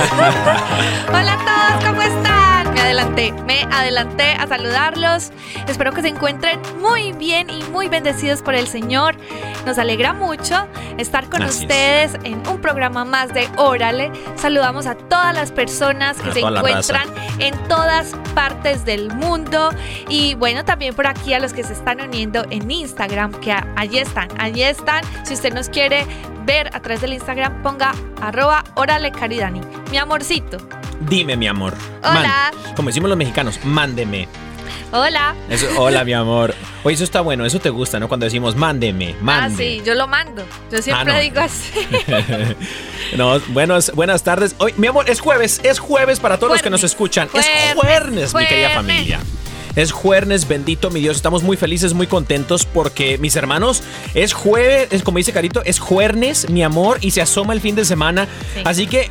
Hola a todos, adelanté, me adelanté a saludarlos. Espero que se encuentren muy bien y muy bendecidos por el Señor. Nos alegra mucho estar con Así es. ustedes en un programa más de Órale. Saludamos a todas las personas que A se encuentran en todas partes del mundo. Y bueno, también por aquí a los que se están uniendo en Instagram, que allí están, allí están. Si usted nos quiere ver a través del Instagram, ponga arroba órale caridani. Mi amorcito. Dime, mi amor. Hola. Man- como decimos los mexicanos, mándeme. Hola. Eso, hola, mi amor. Oye, eso está bueno, eso te gusta, ¿no? Cuando decimos mándeme, Ah, mande. sí, yo lo mando. Yo siempre Ah, no. digo así. no, buenos, buenas tardes. Hoy, mi amor, es jueves, es jueves para todos los que nos escuchan. es Jueves, jueves, mi querida familia. Es jueves, bendito mi Dios. Estamos muy felices, muy contentos porque, mis hermanos, es jueves, es como dice Carito, es jueves, mi amor, y se asoma el fin de semana. Sí. Así que.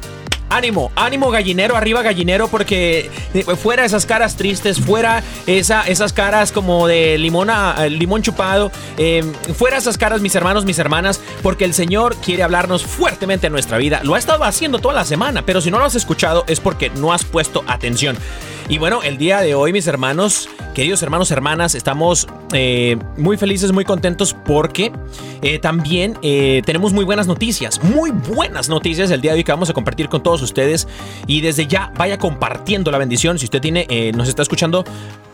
Ánimo, ánimo gallinero, arriba gallinero, porque eh, fuera esas caras tristes, fuera esa, esas caras como de limón, a- limón chupado, eh, fuera esas caras, mis hermanos, mis hermanas, porque el Señor quiere hablarnos fuertemente en nuestra vida. Lo ha estado haciendo toda la semana, pero si no lo has escuchado es porque no has puesto atención. Y bueno, el día de hoy, mis hermanos, queridos hermanos, hermanas, estamos eh, muy felices, muy contentos porque eh, también eh, tenemos muy buenas noticias, muy buenas noticias el día de hoy que vamos a compartir con todos ustedes. Y desde ya vaya compartiendo la bendición. Si usted tiene, nos está escuchando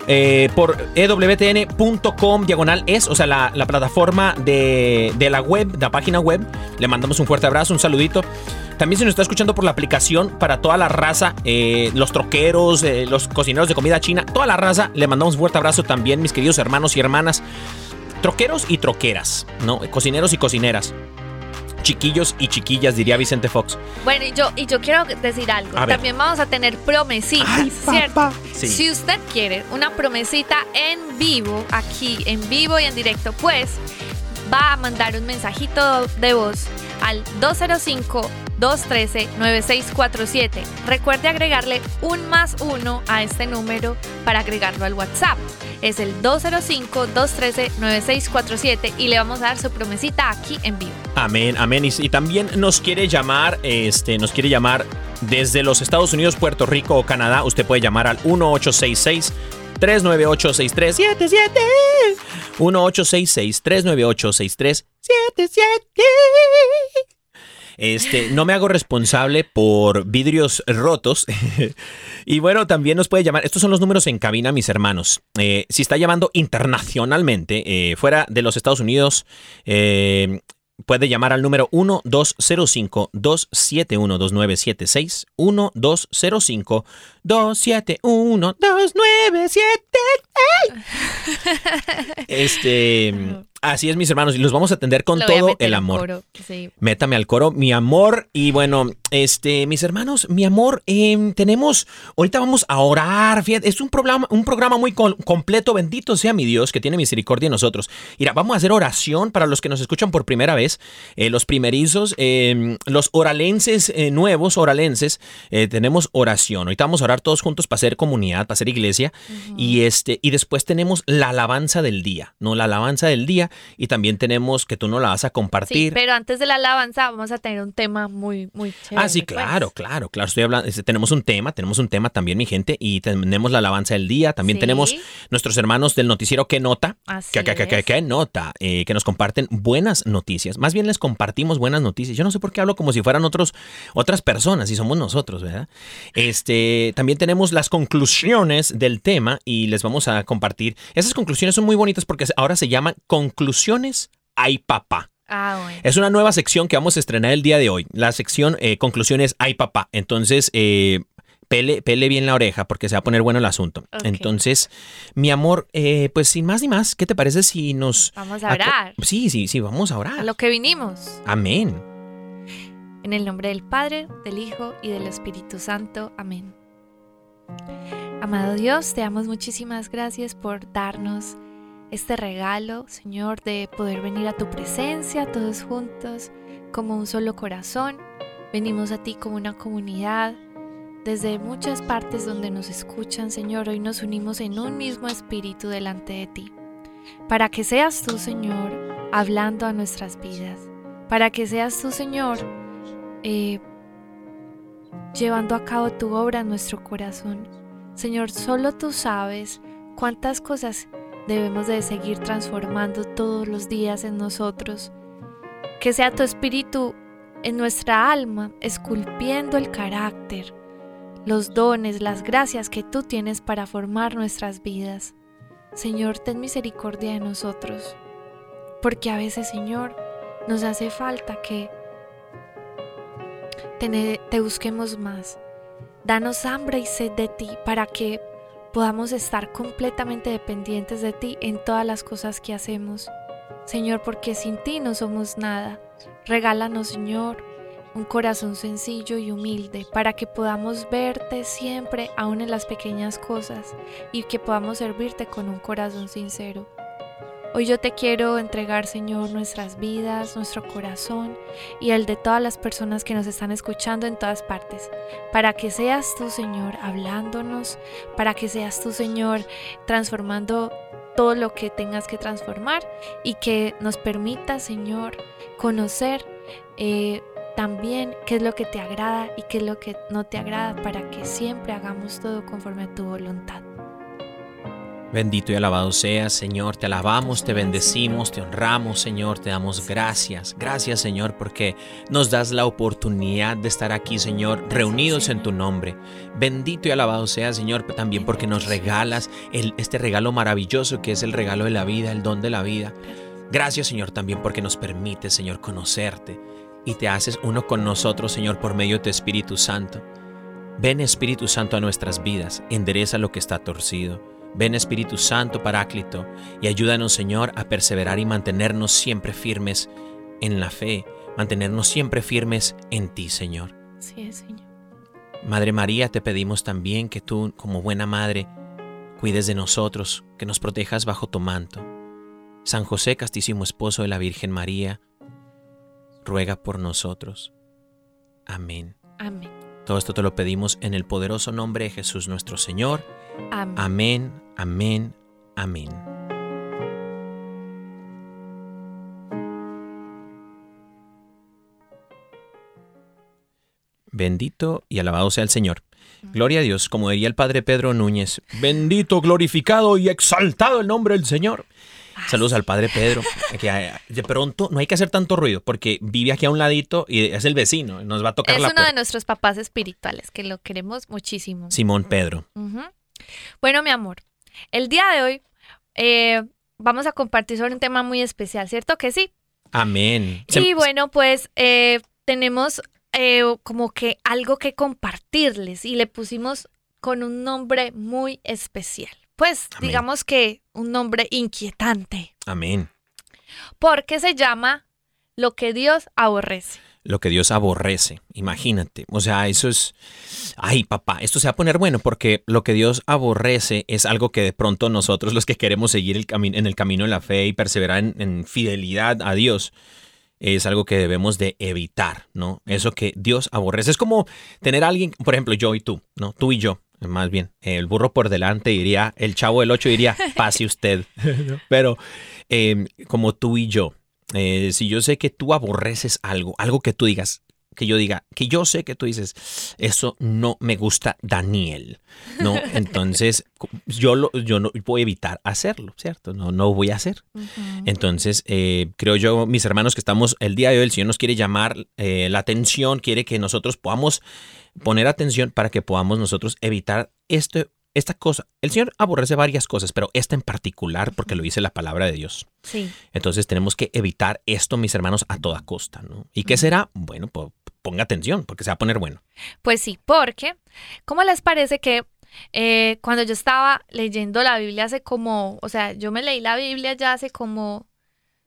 eh, por ewtn.com diagonal es, o sea, la, la plataforma de, de la web, la página web. Le mandamos un fuerte abrazo, un saludito. También se nos está escuchando por la aplicación para toda la raza, eh, los troqueros, eh, los cocineros de comida china, toda la raza. Le mandamos un fuerte abrazo también, mis queridos hermanos y hermanas. Troqueros y troqueras, ¿no? Cocineros y cocineras. Chiquillos y chiquillas, diría Vicente Fox. Bueno, y yo, y yo quiero decir algo. A ver. También vamos a tener promesitas, ¿cierto? Sí. Si usted quiere una promesita en vivo, aquí en vivo y en directo, pues va a mandar un mensajito de voz al 205-213-9647. Recuerde agregarle un más uno a este número para agregarlo al WhatsApp. Es el 205-213-9647 y le vamos a dar su promesita aquí en vivo. Amén, amén. Y, también nos quiere llamar, este, nos quiere llamar desde los Estados Unidos, Puerto Rico o Canadá. Usted puede llamar al 1866 398 6377 1866 398 6377 este, no me hago responsable por vidrios rotos. y bueno, también nos puede llamar. Estos son los números en cabina, mis hermanos. Eh, si está llamando internacionalmente, eh, fuera de los Estados Unidos, eh, puede llamar al número 1205-271-2976. 1205-271-2976. Este, así es, mis hermanos, y los vamos a atender con Lo todo el en amor. coro, sí. Métame al coro, mi amor. Y bueno, este, mis hermanos, mi amor, em, tenemos, ahorita vamos a orar. Fíjate, es un programa, un programa muy completo. Bendito sea mi Dios que tiene misericordia de nosotros. Mira, vamos a hacer oración para los que nos escuchan por primera vez, eh, los primerizos, em, los oralenses eh, nuevos, oralenses, eh, tenemos oración. Ahorita vamos a orar todos juntos para hacer comunidad, para hacer iglesia. Y este, y después tenemos la alabanza del día, ¿no? La alabanza del día. y también tenemos que tú no la vas a Sí, compartir. pero antes de la alabanza vamos a tener un tema muy, muy chévere. Ah, sí, pues. claro, claro, claro. Estoy hablando, este, tenemos un tema, tenemos un tema también, mi gente, y tenemos la alabanza del día. También Sí. tenemos nuestros hermanos del noticiero ¿Qué nota? Así ¿Qué, qué, qué, qué, es. qué nota? Eh, que nos comparten buenas noticias. Más bien les compartimos buenas noticias. Yo no sé por qué hablo como si fueran otros, otras personas y somos nosotros, ¿verdad? Este, también tenemos las conclusiones del tema y les vamos a compartir. Esas conclusiones son muy bonitas porque ahora se llaman conclusiones ay papá. Ah, bueno. Es una nueva sección que vamos a estrenar el día de hoy. La sección eh, conclusiones ay papá. Entonces, eh, pele, pele bien la oreja porque se va a poner bueno el asunto. Entonces, mi amor, eh, pues sin más ni más, ¿qué te parece si nos... Vamos a orar. Sí, sí, sí, vamos a orar. A lo que vinimos. Amén. En el nombre del Padre, del Hijo y del Espíritu Santo. Amén. Amado Dios, te damos muchísimas gracias por darnos este regalo, Señor, de poder venir a tu presencia todos juntos como un solo corazón. Venimos a ti como una comunidad. Desde muchas partes donde nos escuchan, Señor, hoy nos unimos en un mismo espíritu delante de ti. Para que seas tú, Señor, hablando a nuestras vidas. Para que seas tú, Señor, eh, llevando a cabo tu obra en nuestro corazón. Señor, solo tú sabes cuántas cosas debemos de seguir transformando todos los días en nosotros. Que sea tu espíritu en nuestra alma, esculpiendo el carácter, los dones, las gracias que tú tienes para formar nuestras vidas. Señor, ten misericordia de nosotros, porque a veces, Señor, nos hace falta que te, busquemos más. Danos hambre y sed de ti para que podamos estar completamente dependientes de ti en todas las cosas que hacemos. Señor, porque sin ti no somos nada. Regálanos, Señor, un corazón sencillo y humilde para que podamos verte siempre, aún en las pequeñas cosas, y que podamos servirte con un corazón sincero. Hoy yo te quiero entregar, Señor, nuestras vidas, nuestro corazón y el de todas las personas que nos están escuchando en todas partes, para que seas tú, Señor, hablándonos, para que seas tú, Señor, transformando todo lo que tengas que transformar y que nos permita, Señor, conocer eh, también qué es lo que te agrada y qué es lo que no te agrada para que siempre hagamos todo conforme a tu voluntad. Bendito y alabado seas, Señor. Te alabamos, te bendecimos, te honramos, Señor. Te damos gracias. Gracias, Señor, porque nos das la oportunidad de estar aquí, Señor, reunidos en tu nombre. Bendito y alabado seas, Señor, también porque nos regalas este regalo maravilloso que es el regalo de la vida, el don de la vida. Gracias, Señor, también porque nos permite, Señor, conocerte y te haces uno con nosotros, Señor, por medio de tu Espíritu Santo. Ven, Espíritu Santo, a nuestras vidas. Endereza lo que está torcido. Ven Espíritu Santo Paráclito y ayúdanos Señor a perseverar y mantenernos siempre firmes en la fe, mantenernos siempre firmes en ti Señor. Sí, es, Señor. Madre María, te pedimos también que tú como buena madre cuides de nosotros, que nos protejas bajo tu manto. San José, castísimo esposo de la Virgen María, ruega por nosotros. Amén. Amén. Todo esto te lo pedimos en el poderoso nombre de Jesús nuestro Señor. Amén. Amén, amén, amén. Bendito y alabado sea el Señor. Gloria a Dios, como diría el Padre Pedro Núñez. Bendito, glorificado y exaltado el nombre del Señor. Saludos al Padre Pedro. Que eh, de pronto no hay que hacer tanto ruido porque vive aquí a un ladito y es el vecino. Nos va a tocar Es la uno de nuestros papás espirituales, que lo queremos muchísimo. Simón Pedro. Bueno, mi amor, el día de hoy eh, vamos a compartir sobre un tema muy especial, ¿cierto que sí? Amén. Y bueno, pues eh, tenemos eh, como que algo que compartirles y le pusimos con un nombre muy especial. Pues Amén. digamos que un nombre inquietante, Amén. porque se llama Lo que Dios aborrece. lo que Dios aborrece. Imagínate. O sea, eso es... Ay, papá, esto se va a poner bueno porque lo que Dios aborrece es algo que de pronto nosotros los que queremos seguir el en el camino de la fe y perseverar en, en fidelidad a Dios, es algo que debemos de evitar, ¿no? Eso que Dios aborrece. Es como tener a alguien, por ejemplo, yo y tú, ¿no? Tú y yo. Más bien, el burro por delante diría, el chavo del 8 diría, pase usted. Pero eh, como tú y yo, eh, si yo sé que tú aborreces algo, algo que tú digas, que yo diga, que yo sé que tú dices, eso no me gusta Daniel, ¿no? Entonces, yo, lo, yo no voy a evitar hacerlo, ¿cierto? No, no voy a hacer. Entonces, eh, creo yo, mis hermanos, que estamos el día de hoy, el Señor nos quiere llamar eh, la atención, quiere que nosotros podamos poner atención para que podamos nosotros evitar esto, esta cosa. El Señor aborrece varias cosas, pero esta en particular, porque lo dice la palabra de Dios. Sí. Entonces tenemos que evitar esto, mis hermanos, a toda costa, ¿no? ¿Y qué será? Bueno, pues ponga atención, porque se va a poner bueno. Pues sí, porque, ¿cómo les parece que eh, cuando yo estaba leyendo la Biblia hace como, o sea, yo me leí la Biblia ya hace como,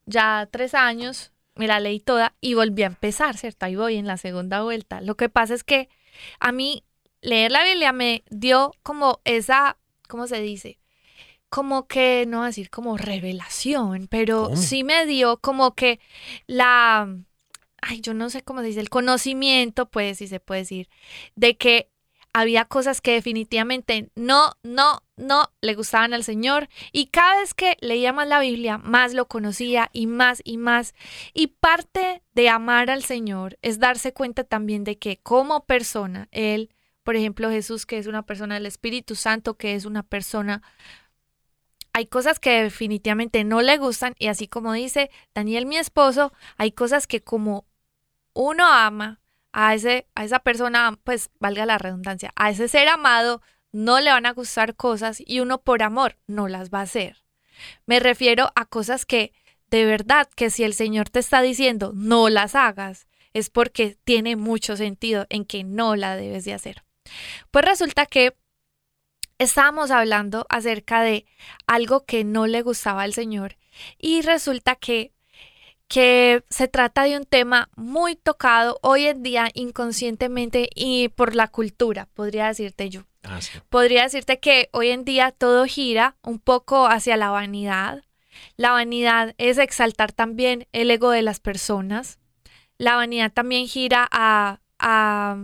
ya tres años, me la leí toda y volví a empezar, ¿cierto? Ahí voy en la segunda vuelta. Lo que pasa es que a mí leer la Biblia me dio como esa, ¿cómo se dice? Como que, no voy a decir como revelación, pero ¿Cómo? sí me dio como que la, ay, yo no sé cómo se dice, el conocimiento, pues, si se puede decir, de que había cosas que definitivamente no, no, no le gustaban al Señor. Y cada vez que leía más la Biblia, más lo conocía y más y más. Y parte de amar al Señor es darse cuenta también de que como persona, Él, por ejemplo, Jesús, que es una persona del Espíritu Santo, que es una persona hay cosas que definitivamente no le gustan y así como dice Daniel, mi esposo, hay cosas que como uno ama a, ese, a esa persona, pues valga la redundancia, a ese ser amado, no le van a gustar cosas y uno por amor no las va a hacer. Me refiero a cosas que de verdad que si el Señor te está diciendo no las hagas, es porque tiene mucho sentido en que no la debes de hacer. Pues resulta que estábamos hablando acerca de algo que no le gustaba al Señor y resulta que que se trata de un tema muy tocado hoy en día inconscientemente y por la cultura, podría decirte yo. Ah, sí. Podría decirte que hoy en día todo gira un poco hacia la vanidad. La vanidad es exaltar también el ego de las personas. La vanidad también gira a, a,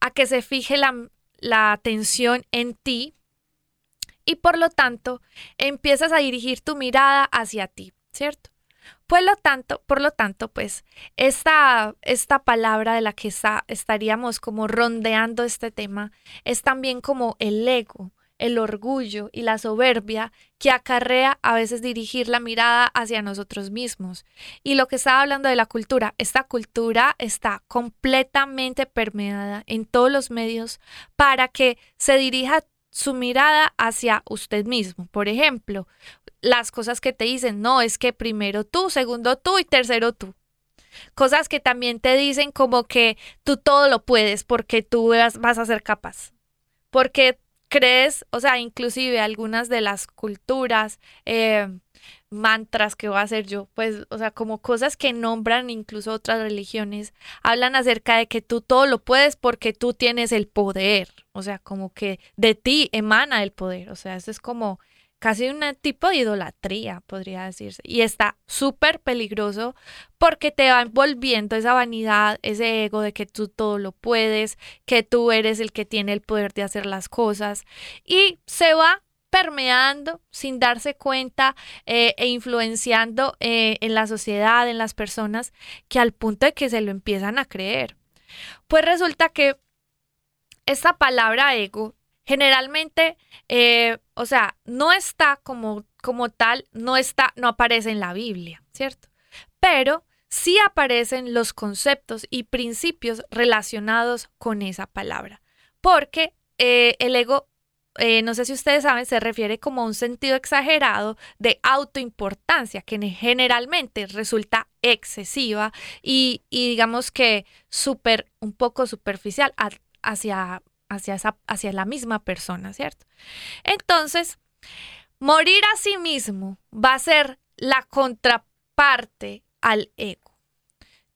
a que se fije la, la atención en ti y por lo tanto empiezas a dirigir tu mirada hacia ti, ¿cierto? Por lo tanto, por lo tanto, pues esta, esta palabra de la que está, estaríamos como rondeando este tema es también como el ego, el orgullo y la soberbia que acarrea a veces dirigir la mirada hacia nosotros mismos. Y lo que estaba hablando de la cultura, esta cultura está completamente permeada en todos los medios para que se dirija su mirada hacia usted mismo. Por ejemplo, las cosas que te dicen, no, es que primero tú, segundo tú y tercero tú. Cosas que también te dicen como que tú todo lo puedes porque tú vas, a ser capaz. Porque crees, o sea, inclusive algunas de las culturas, eh, mantras que voy a hacer yo, pues, o sea, como cosas que nombran incluso otras religiones, hablan acerca de que tú todo lo puedes porque tú tienes el poder, o sea, como que de ti emana el poder, o sea, eso es como casi un tipo de idolatría, podría decirse, y está súper peligroso porque te va envolviendo esa vanidad, ese ego de que tú todo lo puedes, que tú eres el que tiene el poder de hacer las cosas, y se va permeando sin darse cuenta eh, e influenciando eh, en la sociedad, en las personas, que al punto de que se lo empiezan a creer. Pues resulta que esta palabra ego generalmente, eh, o sea, no está como, como tal, no está, no aparece en la Biblia, ¿cierto? Pero sí aparecen los conceptos y principios relacionados con esa palabra, porque eh, el ego eh, no sé si ustedes saben, se refiere como a un sentido exagerado de autoimportancia, que generalmente resulta excesiva y, digamos que súper, un poco superficial hacia, hacia, la misma persona, ¿cierto? Entonces, morir a sí mismo va a ser la contraparte al ego.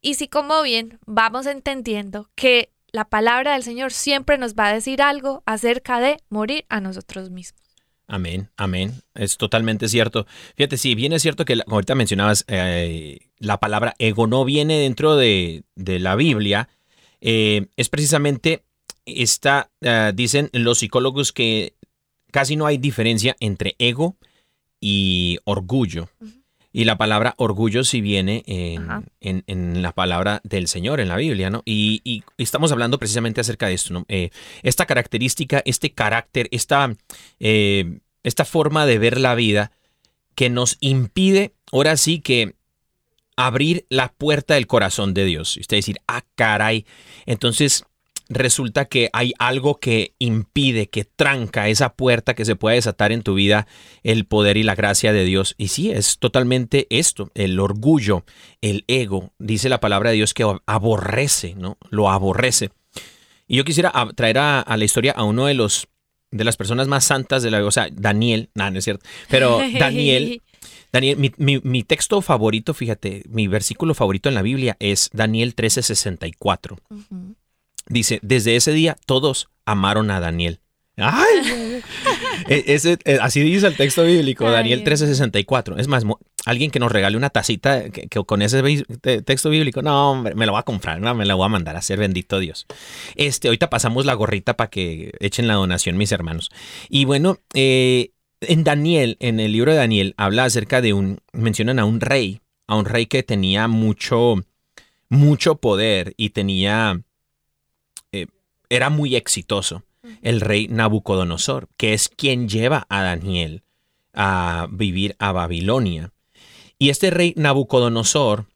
Y si como bien vamos entendiendo que la palabra del Señor siempre nos va a decir algo acerca de morir a nosotros mismos. Amén, amén. Es totalmente cierto. Fíjate, sí, bien es cierto que la- ahorita mencionabas, eh, la palabra ego no viene dentro de, de la Biblia. eh, es precisamente está, ah, dicen los psicólogos que casi no hay diferencia entre ego y orgullo. Y la palabra orgullo sí viene en, en- en la palabra del Señor, en la Biblia, ¿no? Y, y estamos hablando precisamente acerca de esto, ¿no? Eh, esta característica, este carácter, esta, eh, esta forma de ver la vida que nos impide, ahora sí que abrir la puerta del corazón de Dios. Y usted decir, ah, caray. Entonces resulta que hay algo que impide, que tranca esa puerta que se pueda desatar en tu vida, el poder y la gracia de Dios. Y sí, es totalmente esto, el orgullo, el ego. Dice la palabra de Dios que aborrece, ¿no? Lo aborrece. Y yo quisiera traer a, a la historia a uno de los de las personas más santas de la o sea, Daniel, no, no es cierto, pero Daniel, Daniel, mi, mi- mi texto favorito, fíjate, mi versículo favorito en la Biblia es Daniel 13:64. Ujú. Dice, desde ese día todos amaron a Daniel. ¡Ay! E- ese, eh, así dice el texto bíblico, Daniel Dios. 13:64. Es más, alguien que nos regale una tacita que, que con ese texto bíblico, no, hombre, me lo va a comprar, no, me la voy a mandar a hacer, bendito Dios. Este, ahorita pasamos la gorrita para que echen la donación, mis hermanos. Y bueno, eh, en Daniel, en el libro de Daniel, habla acerca de un, mencionan a un rey, a un rey que tenía mucho, mucho poder y tenía, era muy exitoso, el rey Nabucodonosor, que es quien lleva a Daniel a vivir a Babilonia. Y este rey Nabucodonosor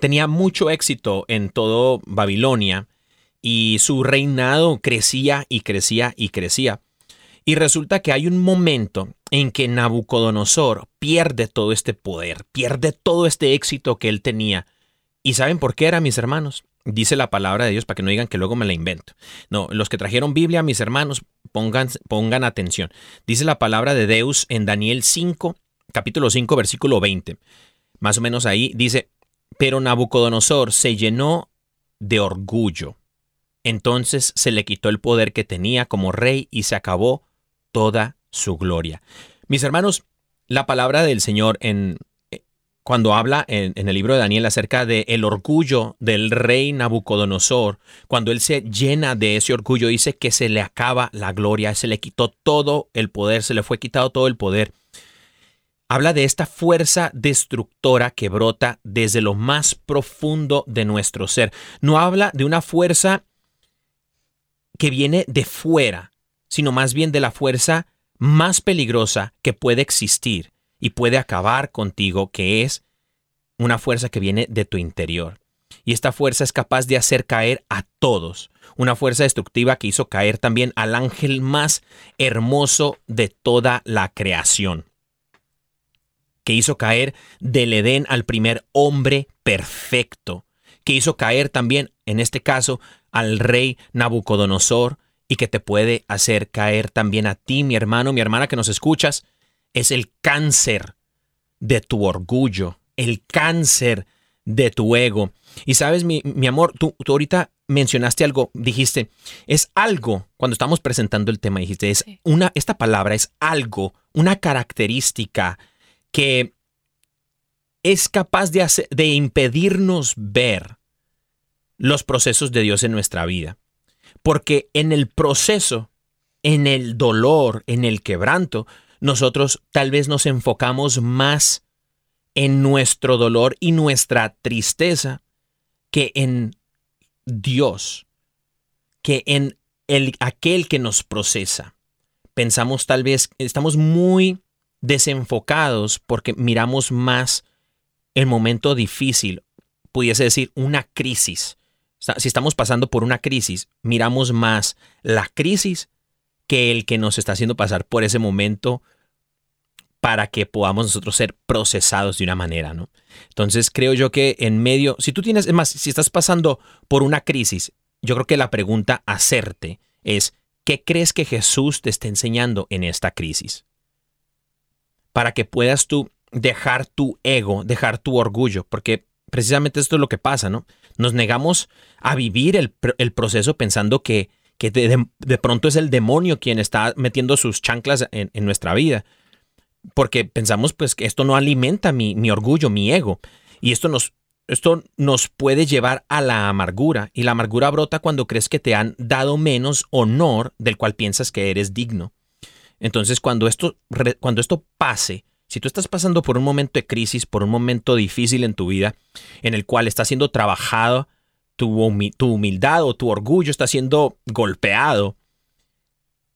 tenía mucho éxito en todo Babilonia y su reinado crecía y crecía y crecía. Y resulta que hay un momento en que Nabucodonosor pierde todo este poder, pierde todo este éxito que él tenía. ¿Y saben por qué era, mis hermanos? Dice la palabra de Dios para que no digan que luego me la invento. No, los que trajeron Biblia, mis hermanos, pongan, pongan atención. Dice la palabra de Deus en Daniel 5, capítulo 5, versículo 20. Más o menos ahí dice, pero Nabucodonosor se llenó de orgullo. Entonces se le quitó el poder que tenía como rey y se acabó toda su gloria. Mis hermanos, la palabra del Señor en cuando habla en, el libro de Daniel acerca del el orgullo del rey Nabucodonosor, cuando él se llena de ese orgullo, dice que se le acaba la gloria, se le quitó todo el poder, se le fue quitado todo el poder. Habla de esta fuerza destructora que brota desde lo más profundo de nuestro ser. No habla de una fuerza que viene de fuera, sino más bien de la fuerza más peligrosa que puede existir y puede acabar contigo, que es una fuerza que viene de tu interior. Y esta fuerza es capaz de hacer caer a todos. Una fuerza destructiva que hizo caer también al ángel más hermoso de toda la creación. Que hizo caer del Edén al primer hombre perfecto. Que hizo caer también, en este caso, al rey Nabucodonosor y que te puede hacer caer también a ti, mi hermano, mi hermana que nos escuchas, es el cáncer de tu orgullo, el cáncer de tu ego. Y sabes, mi, mi amor, tú, tú ahorita mencionaste algo, dijiste, es algo, cuando estamos presentando el tema, dijiste, es Sí. una, esta palabra es algo, una característica que es capaz de, hacer, de impedirnos ver los procesos de Dios en nuestra vida. Porque en el proceso, en el dolor, en el quebranto, nosotros tal vez nos enfocamos más en nuestro dolor y nuestra tristeza que en Dios, que en el, aquel que nos procesa. Pensamos tal vez, estamos muy desenfocados porque miramos más el momento difícil, pudiese decir una crisis. Si estamos pasando por una crisis, miramos más la crisis que el que nos está haciendo pasar por ese momento para que podamos nosotros ser procesados de una manera, ¿no? Entonces creo yo que en medio, si tú tienes, es más, si estás pasando por una crisis, yo creo que la pregunta a hacerte es, ¿qué crees que Jesús te está enseñando en esta crisis? Para que puedas tú dejar tu ego, dejar tu orgullo, porque precisamente esto es lo que pasa, ¿no? Nos negamos a vivir el, el proceso pensando que, que de, de, pronto es el demonio quien está metiendo sus chanclas en, en nuestra vida porque pensamos pues que esto no alimenta mi, mi, orgullo, mi ego. Y esto nos esto nos puede llevar a la amargura y la amargura brota cuando crees que te han dado menos honor del cual piensas que eres digno. Entonces, cuando esto, cuando esto pase, si tú estás pasando por un momento de crisis, por un momento difícil en tu vida, en el cual está siendo trabajado tu, humildad o tu orgullo, está siendo golpeado,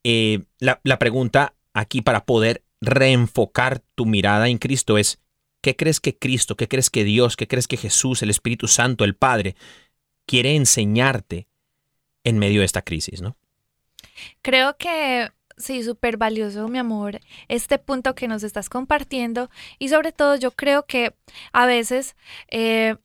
eh, la, la pregunta aquí para poder reenfocar tu mirada en Cristo es, ¿qué crees que Cristo, qué crees que Dios, qué crees que Jesús, el Espíritu Santo, el Padre, quiere enseñarte en medio de esta crisis, ¿no? Creo que sí, súper valioso, mi amor, este punto que nos estás compartiendo y sobre todo yo creo que a veces eh,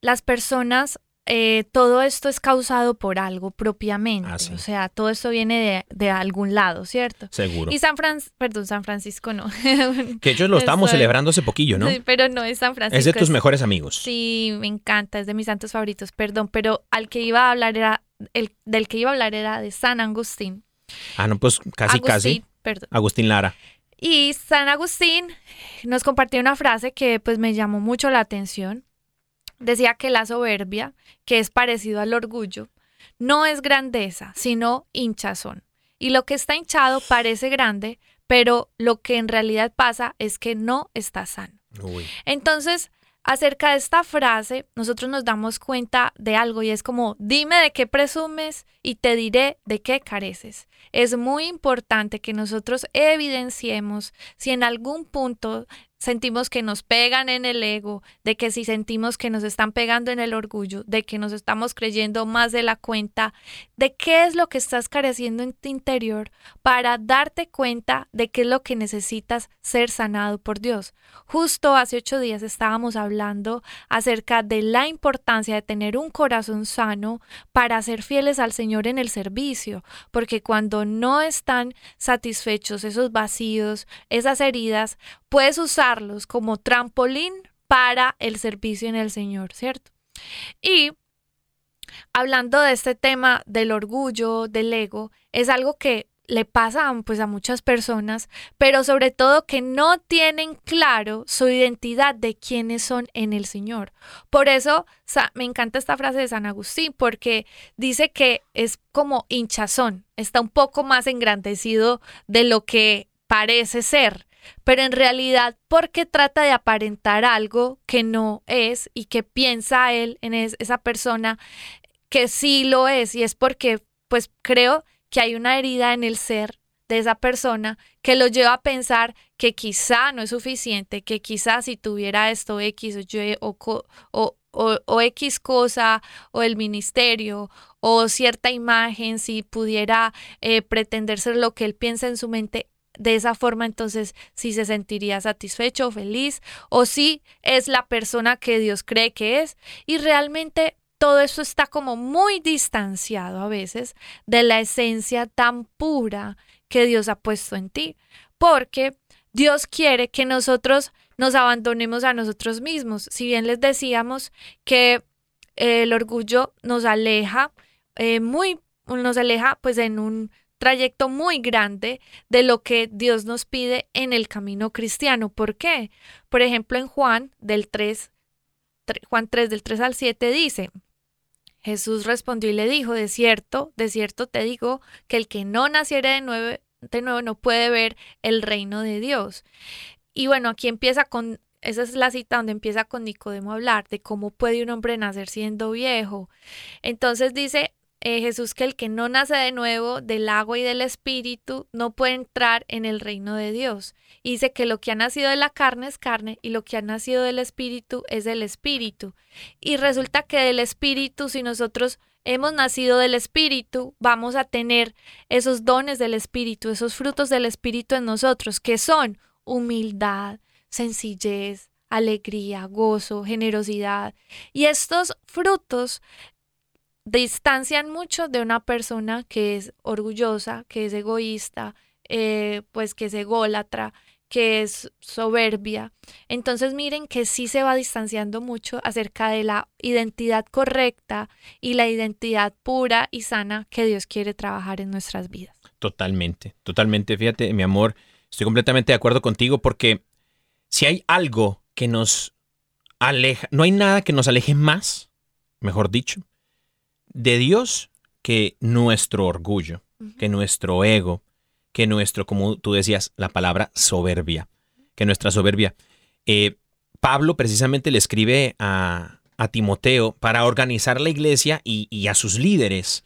las personas eh, todo esto es causado por algo propiamente. Ah, sí. O sea, todo esto viene de, de algún lado, ¿cierto? Seguro. Y San Francisco, perdón, San Francisco no. Que ellos lo estamos Estoy- celebrando hace poquillo, ¿no? Sí, pero no es San Francisco. es de tus mejores amigos. Sí, me encanta, es de mis santos favoritos, perdón, pero al que iba a hablar era, el, del que iba a hablar era de San Agustín. Ah, no, pues casi, Agustín, casi. Perdón. Agustín Lara. Y San Agustín nos compartió una frase que pues me llamó mucho la atención. Decía que la soberbia, que es parecido al orgullo, no es grandeza, sino hinchazón. Y lo que está hinchado parece grande, pero lo que en realidad pasa es que no está sano. Uy. Entonces, acerca de esta frase, nosotros nos damos cuenta de algo y es como, dime de qué presumes y te diré de qué careces. Es muy importante que nosotros evidenciemos si en algún punto sentimos que nos pegan en el ego, de que si sentimos que nos están pegando en el orgullo, de que nos estamos creyendo más de la cuenta, de qué es lo que estás careciendo en tu interior para darte cuenta de qué es lo que necesitas ser sanado por Dios. Justo hace ocho días estábamos hablando acerca de la importancia de tener un corazón sano para ser fieles al Señor en el servicio, porque cuando no están satisfechos esos vacíos, esas heridas, puedes como trampolín para el servicio en el Señor, ¿cierto? Y hablando de este tema del orgullo, del ego, es algo que le pasa pues a muchas personas, pero sobre todo que no tienen claro su identidad de quiénes son en el Señor. Por eso me encanta esta frase de San Agustín, porque dice que es como hinchazón, está un poco más engrandecido de lo que parece ser, pero en realidad porque trata de aparentar algo que no es y que piensa él en es- esa persona que sí lo es y es porque pues creo que hay una herida en el ser de esa persona que lo lleva a pensar que quizá no es suficiente, que quizá si tuviera esto X o Y o, o, o- o X cosa o el ministerio o cierta imagen, si pudiera eh, pretender ser lo que él piensa en su mente, de esa forma entonces sí se sentiría satisfecho, feliz o si es la persona que Dios cree que es y realmente todo eso está como muy distanciado a veces de la esencia tan pura que Dios ha puesto en ti, porque Dios quiere que nosotros nos abandonemos a nosotros mismos. Si bien les decíamos que eh, el orgullo nos aleja eh, muy, nos aleja pues en un trayecto muy grande de lo que Dios nos pide en el camino cristiano. ¿Por qué? Por ejemplo, en Juan del 3, tre- Juan 3 del 3 al 7 dice, Jesús respondió y le dijo, de cierto, de cierto te digo, que el que no naciere de nuevo, de nuevo no puede ver el reino de Dios. Y bueno, aquí empieza con, esa es la cita donde empieza con Nicodemo a hablar de cómo puede un hombre nacer siendo viejo. Entonces dice eh, Jesús que el que no nace de nuevo del agua y del espíritu no puede entrar en el reino de Dios. Y dice que lo que ha nacido de la carne es carne y lo que ha nacido del espíritu es del espíritu. Y resulta que del espíritu, si nosotros hemos nacido del espíritu, vamos a tener esos dones del espíritu, esos frutos del espíritu en nosotros, que son humildad, sencillez, alegría, gozo, generosidad. Y estos frutos distancian mucho de una persona que es orgullosa, que es egoísta, eh, pues que es ególatra, que es soberbia. Entonces miren que sí se va distanciando mucho acerca de la identidad correcta y la identidad pura y sana que Dios quiere trabajar en nuestras vidas. Totalmente, totalmente. Fíjate, mi amor, estoy completamente de acuerdo contigo porque si hay algo que nos aleja, no hay nada que nos aleje más, mejor dicho, de Dios que nuestro orgullo, que nuestro ego, que nuestro, como tú decías, la palabra soberbia, que nuestra soberbia. Eh, Pablo precisamente le escribe a, a Timoteo para organizar la iglesia y, y a sus líderes.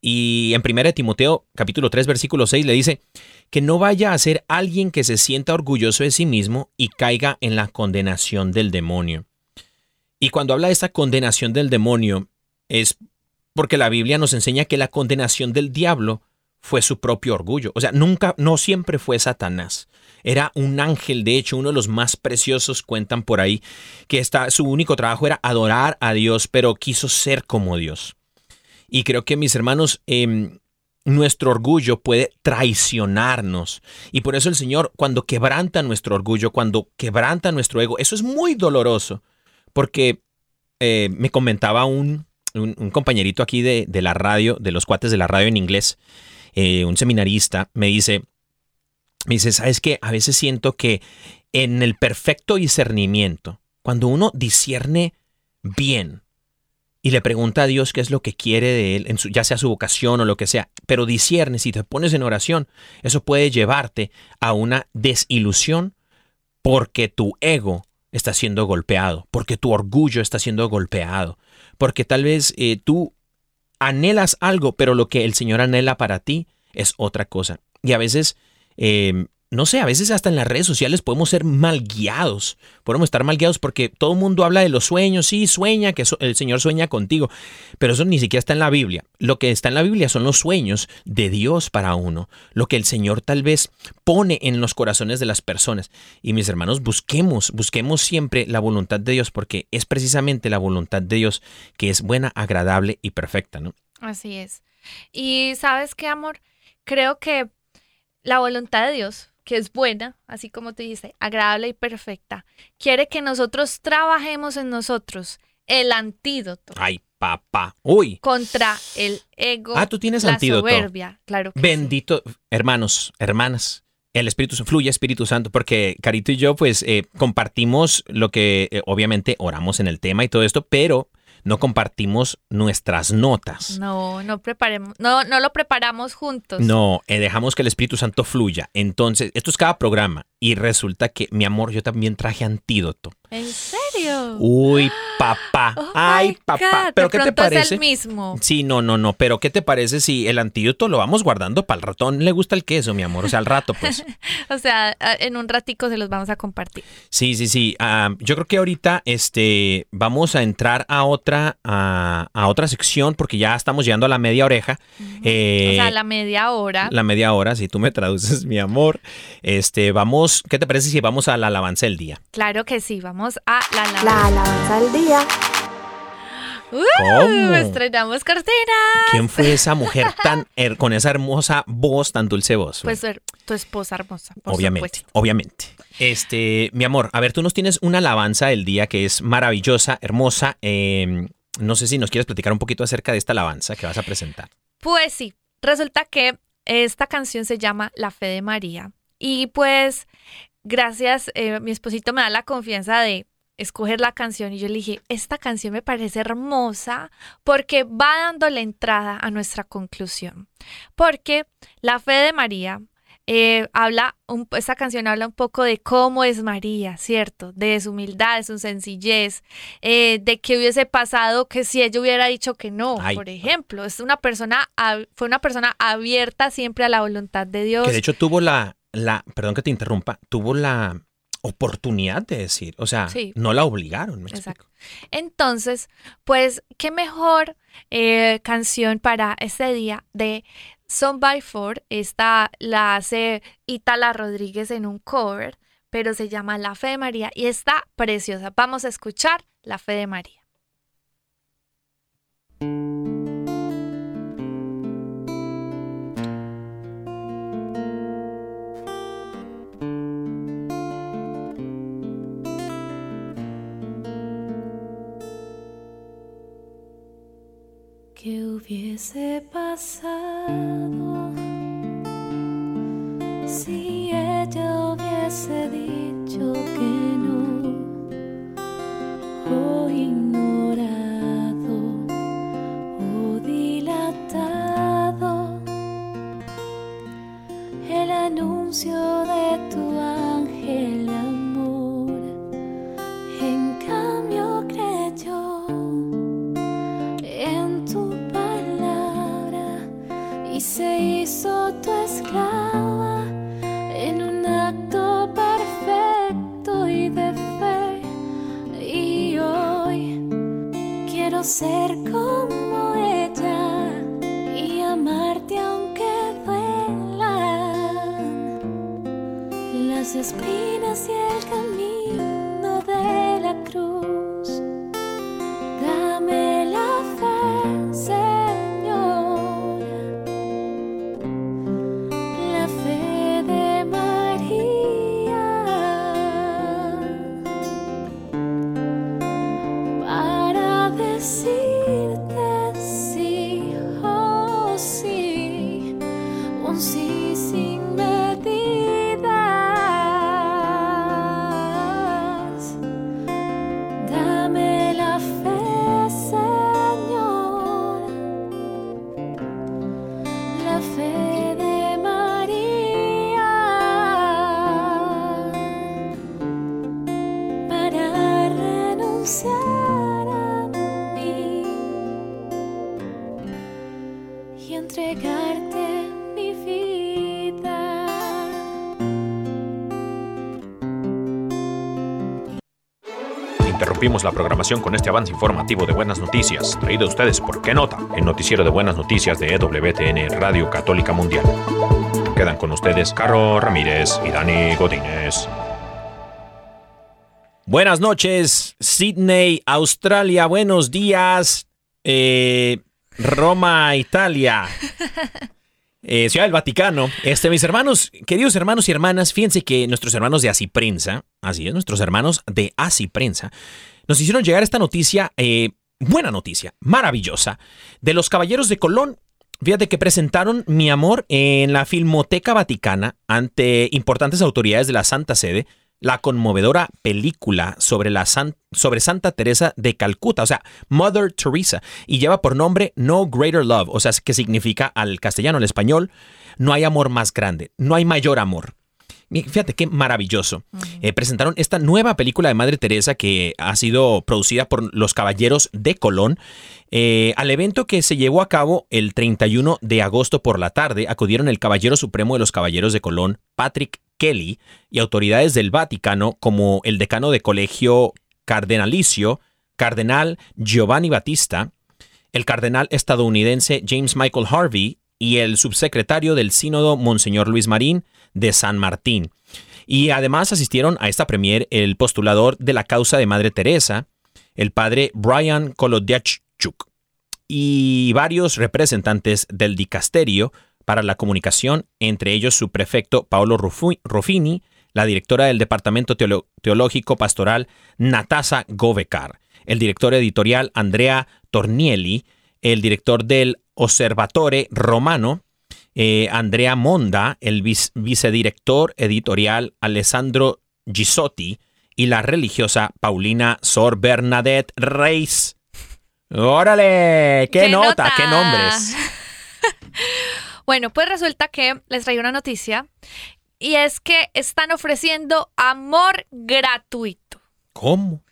Y en 1 Timoteo capítulo 3 versículo 6 le dice que no vaya a ser alguien que se sienta orgulloso de sí mismo y caiga en la condenación del demonio. Y cuando habla de esta condenación del demonio es porque la Biblia nos enseña que la condenación del diablo fue su propio orgullo. O sea, nunca, no siempre fue Satanás. Era un ángel, de hecho, uno de los más preciosos, cuentan por ahí, que su único trabajo era adorar a Dios, pero quiso ser como Dios. Y creo que, mis hermanos, em, nuestro orgullo puede traicionarnos. Y por eso el Señor, cuando quebranta nuestro orgullo, cuando quebranta nuestro ego, eso es muy doloroso. Porque eh, me comentaba un, un, compañerito aquí de, de, la radio, de los cuates de la radio en inglés, eh, un seminarista, me dice, me dice, ¿sabes qué? A veces siento que en el perfecto discernimiento, cuando uno discierne bien y le pregunta a Dios qué es lo que quiere de él, ya sea su vocación o lo que sea, pero discierne, si te pones en oración, eso puede llevarte a una desilusión porque tu ego está siendo golpeado, porque tu orgullo está siendo golpeado, porque tal vez eh, tú anhelas algo, pero lo que el Señor anhela para ti es otra cosa. Y a veces, eh, no sé, a veces hasta en las redes sociales podemos ser mal guiados. Podemos estar mal guiados porque todo el mundo habla de los sueños. Sí, sueña, que el Señor sueña contigo. Pero eso ni siquiera está en la Biblia. Lo que está en la Biblia son los sueños de Dios para uno. Lo que el Señor tal vez pone en los corazones de las personas. Y mis hermanos, busquemos, busquemos siempre la voluntad de Dios porque es precisamente la voluntad de Dios que es buena, agradable y perfecta, ¿no? Así es. Y sabes qué, amor, creo que la voluntad de Dios, que es buena, así como te dice, agradable y perfecta, quiere que nosotros trabajemos en nosotros el antídoto. Ay, papá. Uy. Contra el ego. Ah, tú tienes la antídoto. soberbia, claro. Que Bendito, hermanos, hermanas. El Espíritu fluye Espíritu Santo, porque Carito y yo, pues, eh, compartimos lo que eh, obviamente oramos en el tema y todo esto, pero no compartimos nuestras notas. No, no preparemos, no, no lo preparamos juntos. No, eh, dejamos que el Espíritu Santo fluya. Entonces, esto es cada programa. Y resulta que, mi amor, yo también traje antídoto. ¿En serio? Uy, papá. Oh Ay, papá. God, ¿Pero qué te es parece? el mismo. Sí, no, no, no. Pero ¿qué te parece si el antídoto lo vamos guardando para el ratón? Le gusta el queso, mi amor. O sea, al rato, pues. O sea, en un ratico se los vamos a compartir. Sí, sí, sí. Ah, yo creo que ahorita este, vamos a entrar a otra, a, a otra sección porque ya estamos llegando a la media oreja. Eh, o sea, la media hora. la media hora, si tú me traduces, mi amor. Este, vamos, ¿qué te parece si vamos a la alabanza del día? Claro que sí, vamos a la alabanza. La alabanza del día. ¡Uh! ¿Cómo? Estrenamos cortina. ¿Quién fue esa mujer tan her- con esa hermosa voz, tan dulce voz? Pues tu esposa hermosa. por obviamente, supuesto. obviamente. Este, mi amor, a ver, tú nos tienes una alabanza del día que es maravillosa, hermosa. eh, no sé si nos quieres platicar un poquito acerca de esta alabanza que vas a presentar. Pues sí, resulta que esta canción se llama La Fe de María. Y pues, gracias, eh, mi esposito me da la confianza de escoger la canción y yo le dije, esta canción me parece hermosa porque va dando la entrada a nuestra conclusión. Porque la fe de María eh, habla, un- esta canción habla un poco de cómo es María, ¿cierto? De su humildad, de su sencillez, eh, de qué hubiese pasado que si ella hubiera dicho que no, Ay. por ejemplo. Es una persona, fue una persona abierta siempre a la voluntad de Dios. Que de hecho tuvo la, la, perdón que te interrumpa, tuvo la oportunidad de decir, o sea, Sí. no la obligaron. ¿me Exacto. explico? Entonces, pues, qué mejor eh, canción para este día de Son by Four. Esta la hace Itala Rodríguez en un cover, pero se llama La Fe de María y está preciosa. Vamos a escuchar La Fe de María. Hubiese pasado fell. La programación con este avance informativo de buenas noticias, traído a ustedes por ¿Qué Nota? El noticiero de buenas noticias de EWTN Radio Católica Mundial. Quedan con ustedes Caro Ramírez y Dani Godínez. Buenas noches, Sydney, Australia. Buenos días, eh, Roma, Italia. Eh, Ciudad del Vaticano. Este, mis hermanos, queridos hermanos y hermanas, fíjense que nuestros hermanos de Así Prensa, así es, nuestros hermanos de Así Prensa, nos hicieron llegar esta noticia, eh, buena noticia, maravillosa, de los Caballeros de Colón. Fíjate que presentaron Mi Amor en la Filmoteca Vaticana ante importantes autoridades de la Santa Sede, la conmovedora película sobre, la sobre Santa Teresa de Calcuta, o sea, Mother Teresa, y lleva por nombre No Greater Love, o sea, que significa al castellano, al español, no hay amor más grande, no hay mayor amor. Fíjate qué maravilloso. Eh, presentaron esta nueva película de Madre Teresa que ha sido producida por los Caballeros de Colón. Eh, al evento que se llevó a cabo el 31 de agosto por la tarde, acudieron el Caballero Supremo de los Caballeros de Colón, Patrick Kelly, y autoridades del Vaticano como el decano de colegio cardenalicio, Cardenal Giovanni Battista, el cardenal estadounidense James Michael Harvey y el subsecretario del sínodo Monseñor Luis Marín de San Martín. Y además asistieron a esta premier el postulador de la causa de Madre Teresa, el padre Brian Kolodiachuk, y varios representantes del dicasterio para la comunicación, entre ellos su prefecto Paolo Ruffini, la directora del Departamento Teológico Pastoral Natasa Govecar, el director editorial Andrea Tornielli, el director del Osservatore Romano, eh, Andrea Monda, el vice- vicedirector editorial Alessandro Gisotti y la religiosa Paulina Sor Bernadette Reis. ¡Órale! ¡Qué, nota! ¡Qué nombres! Bueno, pues resulta que les traigo una noticia y es que están ofreciendo amor gratuito. ¿Cómo?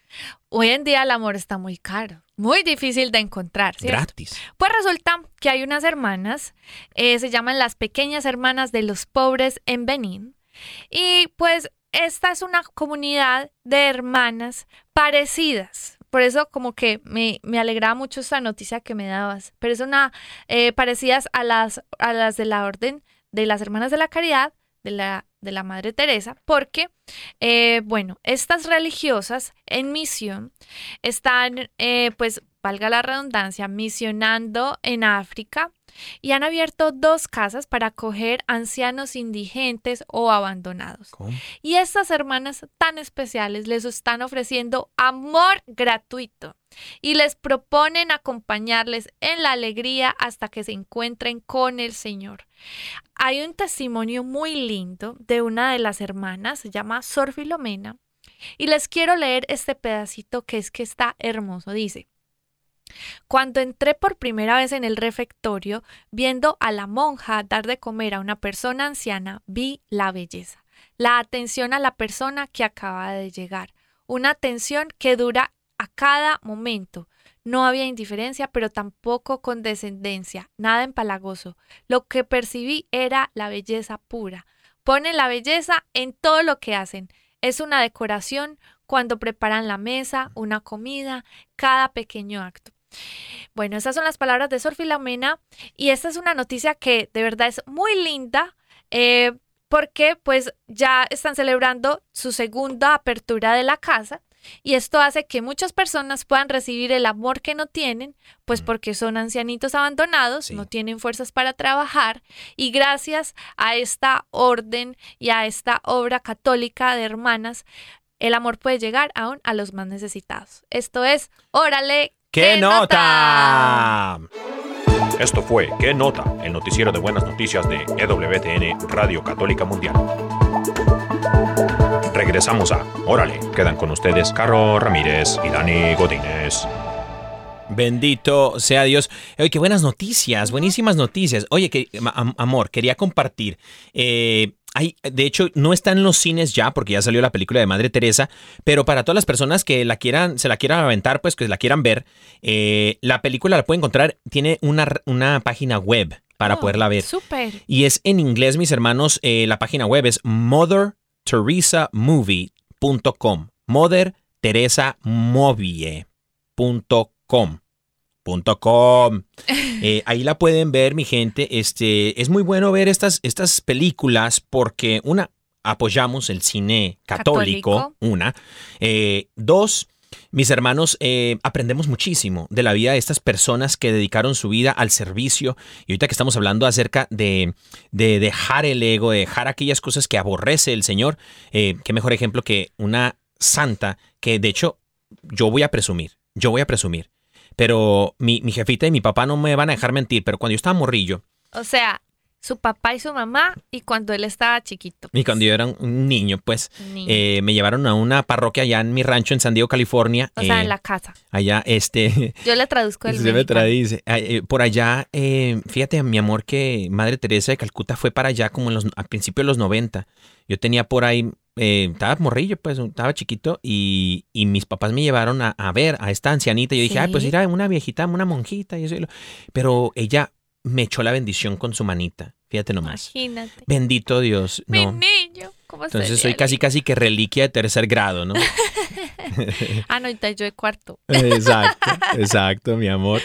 Hoy en día el amor está muy caro, muy difícil de encontrar, ¿cierto? Gratis. Pues resulta que hay unas hermanas, eh, se llaman las pequeñas hermanas de los pobres en Benín. Y pues esta es una comunidad de hermanas parecidas. Por eso como que me, me alegraba mucho esta noticia que me dabas. Pero es una eh, parecidas a las, a las de la orden de las hermanas de la caridad, de la, de la Madre Teresa, porque, eh, bueno, estas religiosas en misión están, eh, pues, valga la redundancia, misionando en África y han abierto dos casas para acoger ancianos indigentes o abandonados. ¿Cómo? Y estas hermanas tan especiales les están ofreciendo amor gratuito y les proponen acompañarles en la alegría hasta que se encuentren con el Señor. Hay un testimonio muy lindo de una de las hermanas, se llama Sor Filomena, y les quiero leer este pedacito que es que está hermoso. Dice, cuando entré por primera vez en el refectorio, viendo a la monja dar de comer a una persona anciana, vi la belleza, la atención a la persona que acaba de llegar, una atención que dura a cada momento. No había indiferencia, pero tampoco condescendencia, nada empalagoso. Lo que percibí era la belleza pura. Ponen la belleza en todo lo que hacen. Es una decoración cuando preparan la mesa, una comida, cada pequeño acto. Bueno, esas son las palabras de Sor Filomena y esta es una noticia que de verdad es muy linda. eh, porque pues ya están celebrando su segunda apertura de la casa y esto hace que muchas personas puedan recibir el amor que no tienen, pues porque son ancianitos abandonados, Sí. no tienen fuerzas para trabajar y gracias a esta orden y a esta obra católica de hermanas, el amor puede llegar aún a los más necesitados. Esto es, órale, ¡Qué nota! Esto fue ¿Qué nota? El noticiero de buenas noticias de EWTN Radio Católica Mundial. Regresamos a Órale, quedan con ustedes Caro Ramírez y Dani Godínez. Bendito sea Dios. Oye, qué buenas noticias, buenísimas noticias. Oye, que, am- amor, quería compartir. eh, hay, de hecho, no está en los cines ya porque ya salió la película de Madre Teresa, pero para todas las personas que la quieran, se la quieran aventar, pues que la quieran ver, eh, la película la pueden encontrar, tiene una, una página web para Oh, poderla ver. Súper. Y es en inglés, mis hermanos. eh, la página web es motherteresamovie.com. Mother Teresa Movie.com. Com. Eh, ahí la pueden ver, mi gente. Este, es muy bueno ver estas, estas películas porque, una, apoyamos el cine católico. Católico. Una. Eh, dos, mis hermanos, eh, aprendemos muchísimo de la vida de estas personas que dedicaron su vida al servicio. Y ahorita que estamos hablando acerca de, de dejar el ego, de dejar aquellas cosas que aborrece el Señor, qué mejor ejemplo que una santa que de hecho yo voy a presumir, yo voy a presumir. Pero mi, mi jefita y mi papá no me van a dejar mentir, pero cuando yo estaba morrillo, O sea, su papá y su mamá y cuando él estaba chiquito. y cuando yo era un niño, pues Niño. eh, me llevaron a una parroquia allá en mi rancho en San Diego, California. o sea, eh, en la casa. Allá, este, Yo le traduzco el Se me tradice. Eh, Por allá, eh, fíjate, mi amor, que Madre Teresa de Calcuta fue para allá como en los, a principios de los 90. Yo tenía por ahí, eh, estaba morrillo, pues, estaba chiquito, y, y mis papás me llevaron a, a ver a esta ancianita. Yo dije, Sí. ay, pues mira, una viejita, una monjita, y eso. y lo-". Pero ella me echó la bendición con su manita. Fíjate nomás. Imagínate. Bendito Dios. Mi No. niño. ¿Cómo Entonces sería soy casi, casi que reliquia de tercer grado, ¿no? Ah, no, yo de cuarto. Exacto, exacto, mi amor.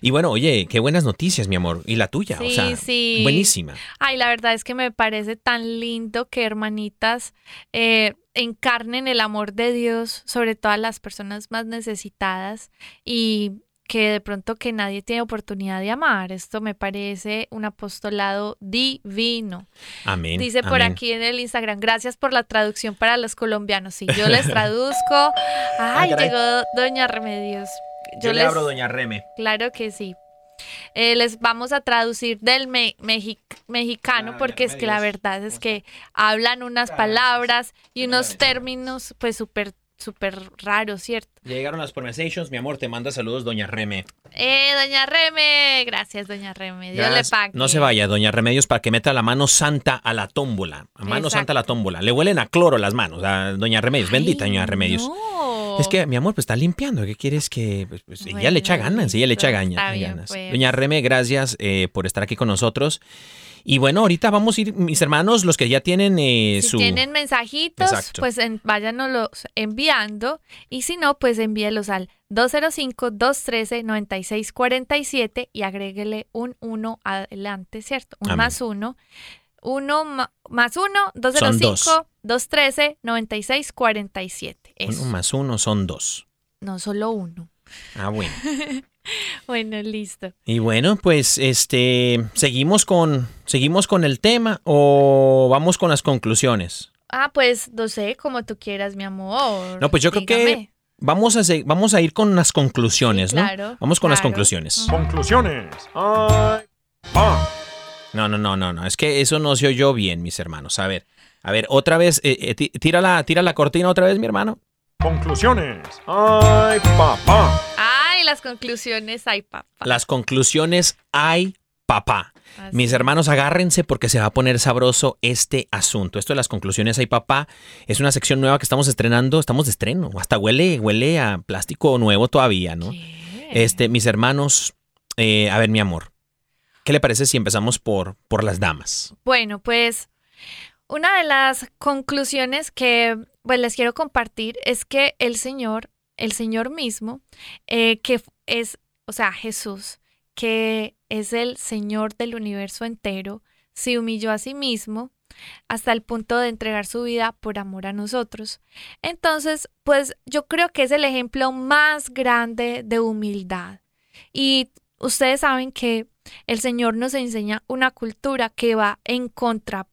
Y bueno, oye, qué buenas noticias, mi amor. Y la tuya, o Sí, sea, sí. buenísima. Ay, la verdad es que me parece tan lindo que hermanitas eh, encarnen el amor de Dios sobre todas las personas más necesitadas y que de pronto que nadie tiene oportunidad de amar. Esto me parece un apostolado divino. Amén. Dice por aquí en el Instagram, gracias por la traducción para los colombianos. Si yo les traduzco. Ay, caray. llegó Doña Remedios. Yo, le les- abro, doña Reme. Claro que sí. Eh, les vamos a traducir del me- mexi- mexicano Claro, porque es que la verdad es que hablan unas palabras y unos términos pues súper súper raros, ¿cierto? Llegaron las pronunciations, mi amor, te manda saludos, doña Reme. Eh, doña Reme, gracias doña Reme, Dios Gracias. le pague. No se vaya, doña Remedios, para que meta la mano santa a la tómbola. A mano Exacto. santa a la tómbola. Le huelen a cloro las manos a doña Remedios. Bendita doña Remedios. no. Es que, mi amor, pues está limpiando. ¿Qué quieres que...? Pues, pues, ella le echa ganas, ella le echa gaña- bien, ganas. pues. Doña Reme, gracias eh, por estar aquí con nosotros. Y bueno, ahorita vamos a ir, mis hermanos, los que ya tienen eh, Si su... tienen mensajitos, Exacto. pues en, váyanoslos enviando. Y si no, pues envíelos al 205-213-9647 y agréguele un 1 adelante, ¿cierto? Un Amén. más 1. 1 más 1, Son dos. 205-213-9647. Eso. Uno más uno son dos. No solo uno. Ah, bueno. Bueno, listo. Y bueno, pues este seguimos con seguimos con el tema o vamos con las conclusiones. Ah, pues no sé, como tú quieras, mi amor. No, pues yo creo que vamos a vamos a ir con las conclusiones, Sí, ¿no? claro, Vamos con las conclusiones. Conclusiones. Ay, pa. No, no, no, no, no, es que eso no se oyó bien, mis hermanos. A ver, a ver, otra vez eh, eh, ti- tira la tira la cortina otra vez, mi hermano. Conclusiones. Ay, papá. Ay, las conclusiones, ay, papá. Las conclusiones hay papá. Así Mis hermanos, agárrense porque se va a poner sabroso este asunto. Esto de las conclusiones hay papá es una sección nueva que estamos estrenando, estamos de estreno. Hasta huele, huele a plástico nuevo todavía, ¿no? ¿Qué? Este, mis hermanos, eh, a ver, mi amor, ¿qué le parece si empezamos por, por las damas? Bueno, pues una de las conclusiones que pues, les quiero compartir es que el Señor, el Señor mismo, eh, que es, o sea, Jesús, que es el Señor del universo entero, se humilló a sí mismo hasta el punto de entregar su vida por amor a nosotros. Entonces, pues yo creo que es el ejemplo más grande de humildad. Y ustedes saben que el Señor nos enseña una cultura que va en contra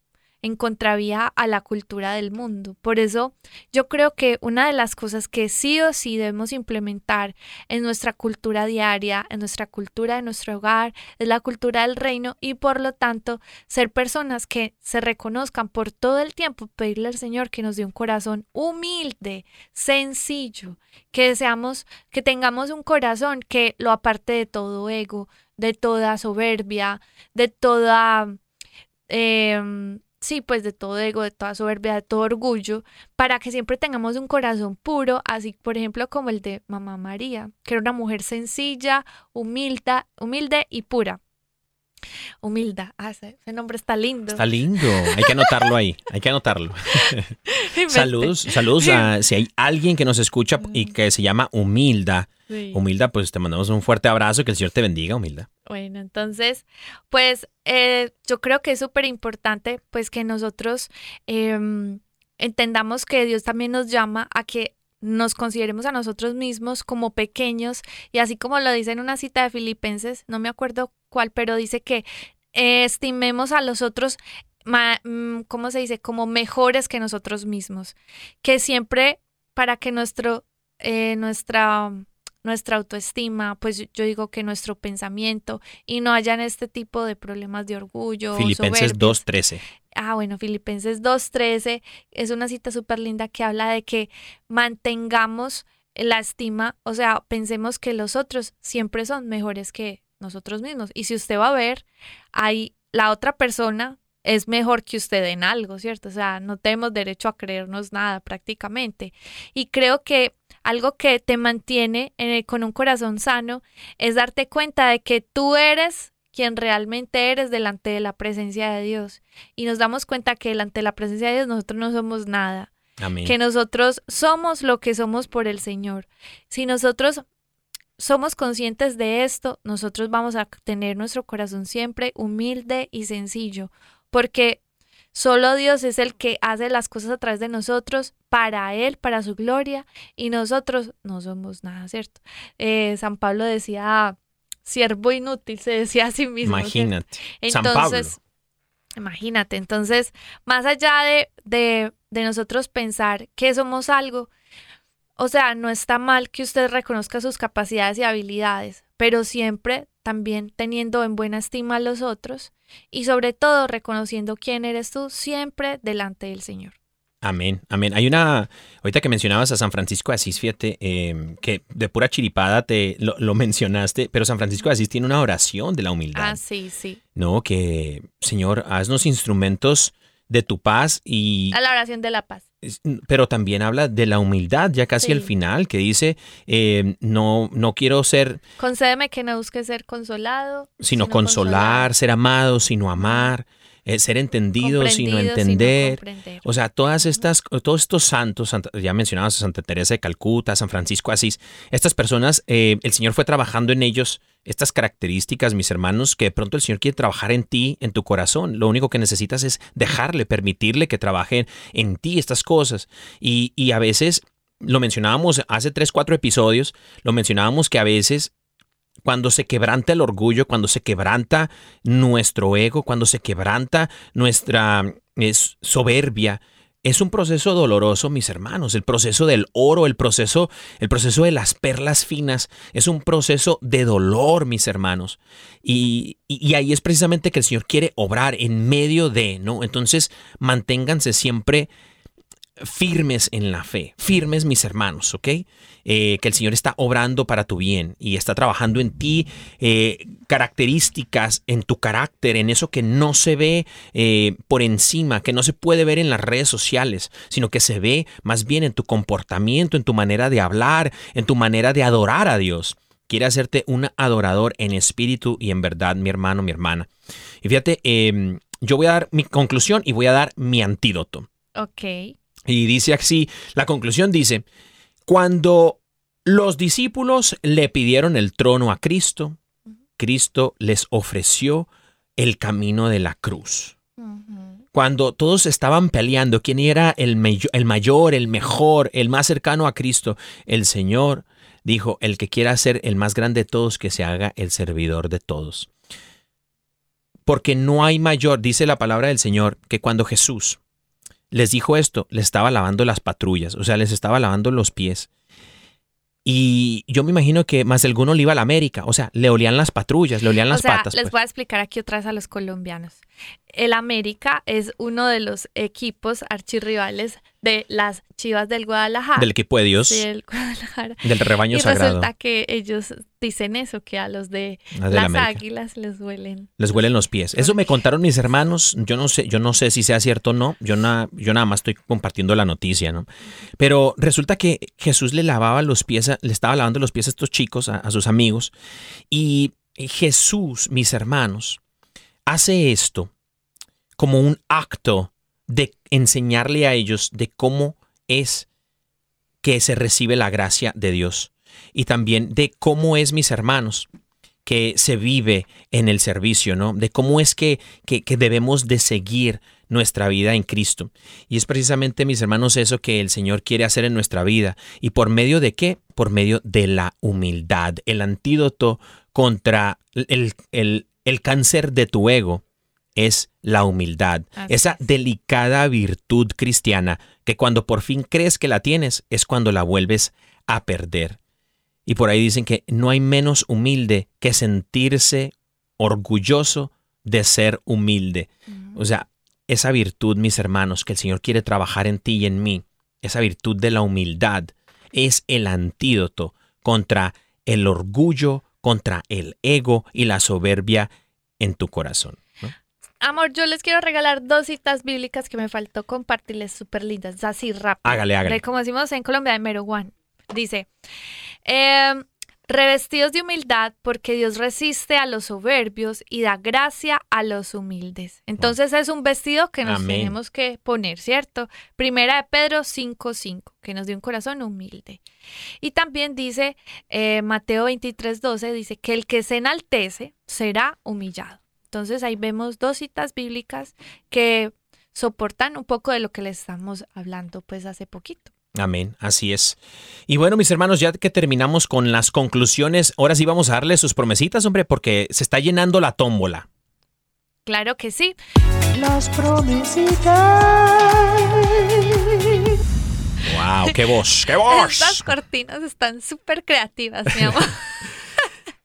en contravía a la cultura del mundo. Por eso yo creo que una de las cosas que sí o sí debemos implementar en nuestra cultura diaria, en nuestra cultura de nuestro hogar, es la cultura del reino y por lo tanto ser personas que se reconozcan por todo el tiempo, pedirle al Señor que nos dé un corazón humilde, sencillo, que deseamos, que tengamos un corazón que lo aparte de todo ego, de toda soberbia, de toda... Eh, sí, pues de todo ego, de toda soberbia, de todo orgullo, para que siempre tengamos un corazón puro, así por ejemplo como el de Mamá María, que era una mujer sencilla, humilde, humilde y pura. Humilda, ah, ese, ese nombre está lindo. Está lindo, hay que anotarlo ahí, hay que anotarlo. saludos, saludos a si hay alguien que nos escucha y que se llama Humilda. Sí. Humilda, pues te mandamos un fuerte abrazo, que el Señor te bendiga, Humilda. Bueno, entonces, pues eh, yo creo que es súper importante pues que nosotros em, entendamos que Dios también nos llama a que nos consideremos a nosotros mismos como pequeños y así como lo dice en una cita de Filipenses, no me acuerdo cuál, pero dice que eh, estimemos a los otros, ma- mm, ¿cómo se dice? Como mejores que nosotros mismos, que siempre para que nuestro, eh, nuestra nuestra autoestima, pues yo digo que nuestro pensamiento y no hayan este tipo de problemas de orgullo. Filipenses soberbias. 2.13. Ah, bueno, Filipenses 2.13 es una cita súper linda que habla de que mantengamos la estima, o sea, pensemos que los otros siempre son mejores que nosotros mismos. Y si usted va a ver, hay la otra persona es mejor que usted en algo, ¿cierto? O sea, no tenemos derecho a creernos nada prácticamente. Y creo que algo que te mantiene con un corazón sano es darte cuenta de que tú eres quien realmente eres delante de la presencia de Dios. Y nos damos cuenta que delante de la presencia de Dios nosotros no somos nada, Amén. que nosotros somos lo que somos por el Señor. Si nosotros somos conscientes de esto, nosotros vamos a tener nuestro corazón siempre humilde y sencillo, porque solo Dios es el que hace las cosas a través de nosotros, para Él, para su gloria, y nosotros no somos nada, ¿cierto? Eh, San Pablo decía, siervo inútil, se decía a sí mismo. ¿cierto? Imagínate. San Pablo. Entonces, imagínate, entonces, más allá de, de, de nosotros pensar que somos algo, o sea, no está mal que usted reconozca sus capacidades y habilidades, pero siempre también teniendo en buena estima a los otros y sobre todo reconociendo quién eres tú siempre delante del Señor. Amén, amén. Hay una, ahorita que mencionabas a San Francisco de Asís, fíjate, eh, que de pura chiripada te lo, lo mencionaste, pero San Francisco de Asís tiene una oración de la humildad. Ah, sí, sí. No, que Señor, haznos instrumentos de tu paz y A la oración de la paz. Pero también habla de la humildad ya casi Sí. al final que dice eh, no no quiero ser Concédeme que no busque ser consolado, sino consolar, ser amado sino amar eh, ser entendido sino comprendido, entender o sea, todas estas, todos estos santos, ya mencionabas a Santa Teresa de Calcuta, San Francisco Asís, estas personas, eh, el Señor fue trabajando en ellos estas características, mis hermanos, que de pronto el Señor quiere trabajar en ti, en tu corazón. Lo único que necesitas es dejarle, permitirle que trabaje en ti estas cosas. Y, y a veces, lo mencionábamos hace tres, cuatro episodios, lo mencionábamos que a veces cuando se quebranta el orgullo, cuando se quebranta nuestro ego, cuando se quebranta nuestra es, soberbia, es un proceso doloroso, mis hermanos. El proceso del oro, el proceso, el proceso de las perlas finas, es un proceso de dolor, mis hermanos. Y- y ahí es precisamente que el Señor quiere obrar en medio de, ¿no? Entonces, manténganse siempre firmes en la fe, firmes mis hermanos, ¿ok? Eh, que el Señor está obrando para tu bien y está trabajando en ti eh, características, en tu carácter, en eso que no se ve eh, por encima, que no se puede ver en las redes sociales, sino que se ve más bien en tu comportamiento, en tu manera de hablar, en tu manera de adorar a Dios. quiere hacerte un adorador en espíritu y en verdad, mi hermano, mi hermana. Y fíjate, eh, yo voy a dar mi conclusión y voy a dar mi antídoto. Ok. Y dice así, la conclusión dice, cuando los discípulos le pidieron el trono a Cristo, Cristo les ofreció el camino de la cruz. Cuando todos estaban peleando quién era el, el mayor, el mejor, el más cercano a Cristo, el Señor dijo, el que quiera ser el más grande de todos, que se haga el servidor de todos. Porque no hay mayor, dice la palabra del Señor, que cuando Jesús les dijo esto, les estaba lavando las patrullas, o sea, les estaba lavando los pies. Y yo me imagino que más alguno le iba a la América, o sea, le olían las patrullas, le olían las o sea, patas. les pues. voy a explicar aquí otra vez a los colombianos. El América es uno de los equipos archirrivales de las Chivas del Guadalajara. Del equipo de Dios, del Guadalajara. del rebaño y sagrado. resulta que ellos dicen eso, que a los de las águilas les huelen. Les huelen los pies. Eso me contaron mis hermanos. Yo no sé, yo no sé si sea cierto o no. Yo, na- yo nada más estoy compartiendo la noticia, ¿no? Pero resulta que Jesús le lavaba los pies, a- le estaba lavando los pies a estos chicos, a, a sus amigos. Y Jesús, mis hermanos, hace esto como un acto de enseñarle a ellos de cómo es que se recibe la gracia de Dios. Y también de cómo es, mis hermanos, que se vive en el servicio, ¿no? De cómo es que, que, debemos de seguir nuestra vida en Cristo. Y es precisamente, mis hermanos, eso que el Señor quiere hacer en nuestra vida. ¿Y por medio de qué? Por medio de la humildad. El antídoto contra el, el, el cáncer de tu ego es la humildad. Así Esa es. delicada virtud cristiana que cuando por fin crees que la tienes es cuando la vuelves a perder. Y por ahí dicen que no hay menos humilde que sentirse orgulloso de ser humilde. O sea, esa virtud, mis hermanos, que el Señor quiere trabajar en ti y en mí, esa virtud de la humildad, es el antídoto contra el orgullo, contra el ego y la soberbia en tu corazón. Amor, yo les quiero regalar dos citas bíblicas que me faltó compartirles súper lindas, así rápido. Hágale, hágale. Como decimos en Colombia, de mero one. Dice, em, revestidos de humildad porque Dios resiste a los soberbios y da gracia a los humildes. Entonces es un vestido que nos Amén. tenemos que poner, ¿cierto? Primera de Pedro 5.5, que nos dio un corazón humilde. Y también dice eh, Mateo 23.12, dice que el que se enaltece será humillado. Entonces ahí vemos dos citas bíblicas que soportan un poco de lo que les estamos hablando pues hace poquito. Amén, así es. Y bueno, mis hermanos, ya que terminamos con las conclusiones, ahora sí vamos a darle sus promesitas, hombre, porque se está llenando la tómbola. Claro que sí. Las promesitas. ¡Wow! ¡Qué voz! ¡Qué voz! Estas cortinas están súper creativas, mi amor.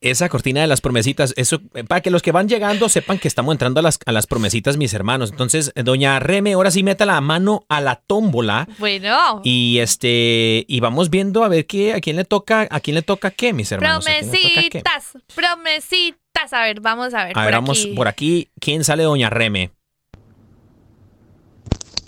Esa cortina de las promesitas, eso, eh, para que los que van llegando sepan que estamos entrando a las, a las promesitas, mis hermanos. Entonces, eh, doña Reme, ahora sí meta la mano a la tómbola. bueno, Y este, y vamos viendo a ver qué, a quién le toca, a quién le toca qué, mis hermanos. Promesitas, promesitas. A ver, vamos a ver. A ver, por vamos aquí. por aquí. ¿Quién sale, doña Reme?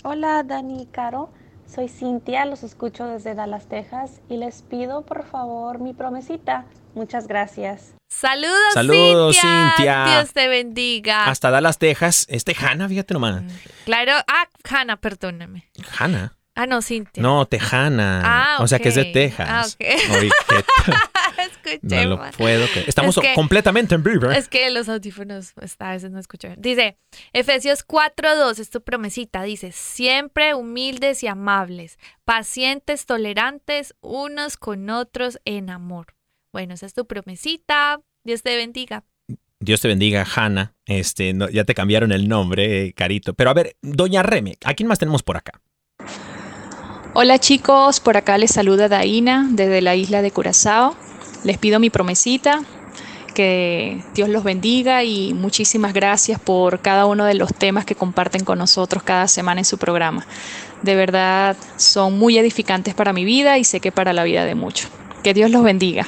Hola Dani y Caro, soy Cintia, los escucho desde Dallas, Texas y les pido por favor mi promesita. Muchas gracias. Saludos, Saludos, Cintia. Cintia. Dios te bendiga. Hasta Dallas, Texas. Es Tejana, fíjate nomás. Claro. Ah, Hanna, perdóname. Hanna. Ah, no, Cintia. No, Tejana. Ah, O sea que es de. Texas. Ah, ok. Oye, Escuché no lo puedo creer. Estamos Es que- completamente en vivo. ¿eh? Es que los audífonos pues, a veces no escucho bien. Dice, Efesios 4.2, es tu promesita, dice, siempre humildes y amables, pacientes, tolerantes, unos con otros en amor. Bueno, esa es tu promesita. Dios te bendiga. Dios te bendiga, Hanna. Este, no, ya te cambiaron el nombre, eh, Carito. Pero a ver, doña Reme, ¿a quién más tenemos por acá? Hola chicos, por acá les saluda Daina desde la isla de Curazao. Les pido mi promesita, que Dios los bendiga y muchísimas gracias por cada uno de los temas que comparten con nosotros cada semana en su programa. De verdad son muy edificantes para mi vida y sé que para la vida de muchos. Que Dios los bendiga.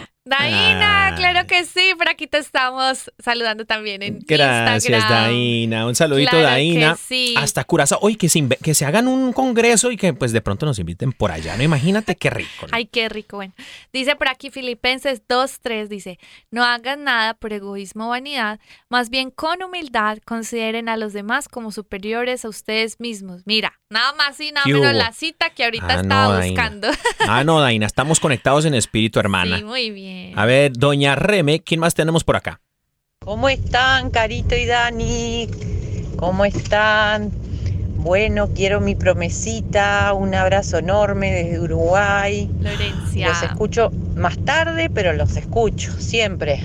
Daina, Ay. claro que sí, por aquí te estamos saludando también en Gracias, Instagram. Daina. Un saludito, Claro Daina. sí. Hasta Curazao. Oye, que se, que se hagan un congreso y que pues de pronto nos inviten por allá. No imagínate qué rico. ¿no? Ay, qué rico. Bueno, dice por aquí Filipenses 2.3, dice, no hagan nada por egoísmo o vanidad, más bien con humildad consideren a los demás como superiores a ustedes mismos. Mira, nada más y nada ¿Qué menos la cita que ahorita Ah, estaba buscando. Ah, no, Daina, estamos conectados en espíritu, hermana. Sí, muy bien. A ver, doña Reme, ¿quién más tenemos por acá? ¿Cómo están, Carito y Dani? ¿Cómo están? Bueno, quiero mi promesita, un abrazo enorme desde Uruguay. Florencia. Los escucho más tarde, pero los escucho siempre.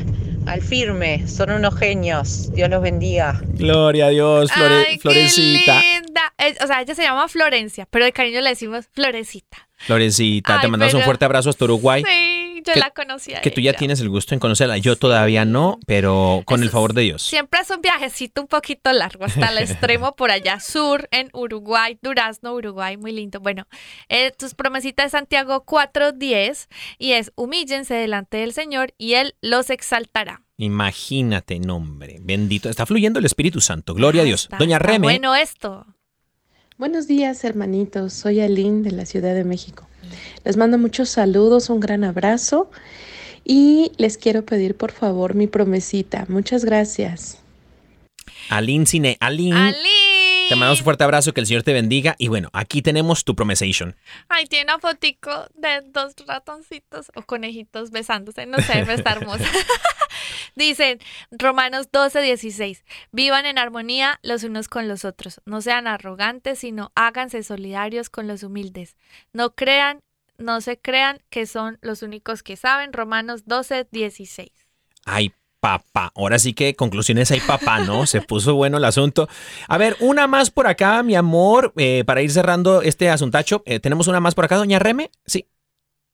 Al firme, son unos genios. Dios los bendiga. Gloria a Dios, Flore- Ay, qué Florecita. linda. O sea, ella se llama Florencia, pero de cariño le decimos Florecita. Florecita, te mandamos un fuerte abrazo hasta Uruguay. Sí, yo Que- la conocí a Que tú ya tienes el gusto en conocerla. Yo todavía no, pero con el favor de Dios. Siempre es un viajecito un poquito largo hasta el extremo por allá sur en Uruguay, Durazno, Uruguay, muy lindo. Bueno, eh, tus promesitas de Santiago 4.10 y es humíllense delante del Señor y Él los exaltará. Imagínate, nombre. Bendito. Está fluyendo el Espíritu Santo. Gloria a Ah, Dios. está- Doña Reme. Bueno, esto. Buenos días, hermanitos. Soy Aline de la Ciudad de México. Les mando muchos saludos, un gran abrazo y les quiero pedir por favor mi promesita. Muchas gracias. Aline Cine. Aline. ¡Ali! Te mandamos un fuerte abrazo. Que el Señor te bendiga. Y bueno, aquí tenemos tu promesation. Ay, tiene una fotico de dos ratoncitos o conejitos besándose. No sé, está hermosa. Dicen Romanos 12, 16. Vivan en armonía los unos con los otros. No sean arrogantes, sino háganse solidarios con los humildes. No crean, no se crean que son los únicos que saben. Romanos 12, 16. Ay, papá. Ahora sí que conclusiones hay papá, ¿no? Se puso bueno el asunto. A ver, una más por acá, mi amor, eh, para ir cerrando este asuntacho. Eh, ¿Tenemos una más por acá, doña Reme? Sí.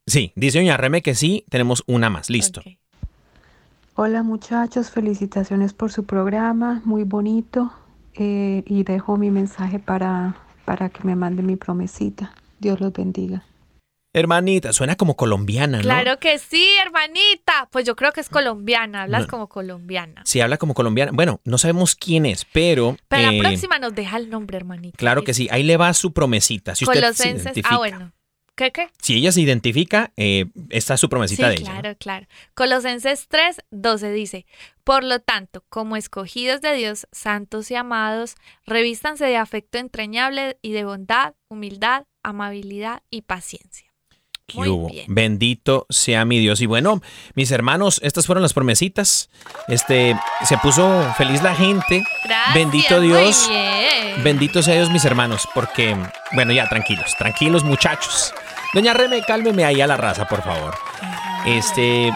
Sí, dice doña Reme que sí, tenemos una más. Listo. Hola muchachos, felicitaciones por su programa, muy bonito. eh, y dejo mi mensaje para, para que me mande mi promesita. Dios los bendiga. Hermanita, suena como colombiana, ¿no? Claro que sí, hermanita. Pues yo creo que es colombiana. Hablas No. como colombiana. Sí, habla como colombiana. Bueno, no sabemos quién es, pero. Pero eh, la próxima nos deja el nombre, hermanita. Claro que sí, ahí le va su promesita. Si usted se Colosenses. identifica. Ah, bueno. ¿Qué, qué? Si ella se identifica, eh, esta es su promesita sí, de ella. ¿no? claro, claro. Colosenses 3, 12 dice, por lo tanto, como escogidos de Dios, santos y amados, revístanse de afecto entrañable y de bondad, humildad, amabilidad y paciencia. ¿Qué Muy hubo? bien. Bendito sea mi Dios. Y bueno, mis hermanos, estas fueron las promesitas. Este, se puso feliz la gente. Gracias. Bendito Dios. Bendito sea Dios, mis hermanos, porque, bueno, ya, tranquilos, tranquilos, muchachos. Doña Reme, cálmeme ahí a la raza, por favor. Este.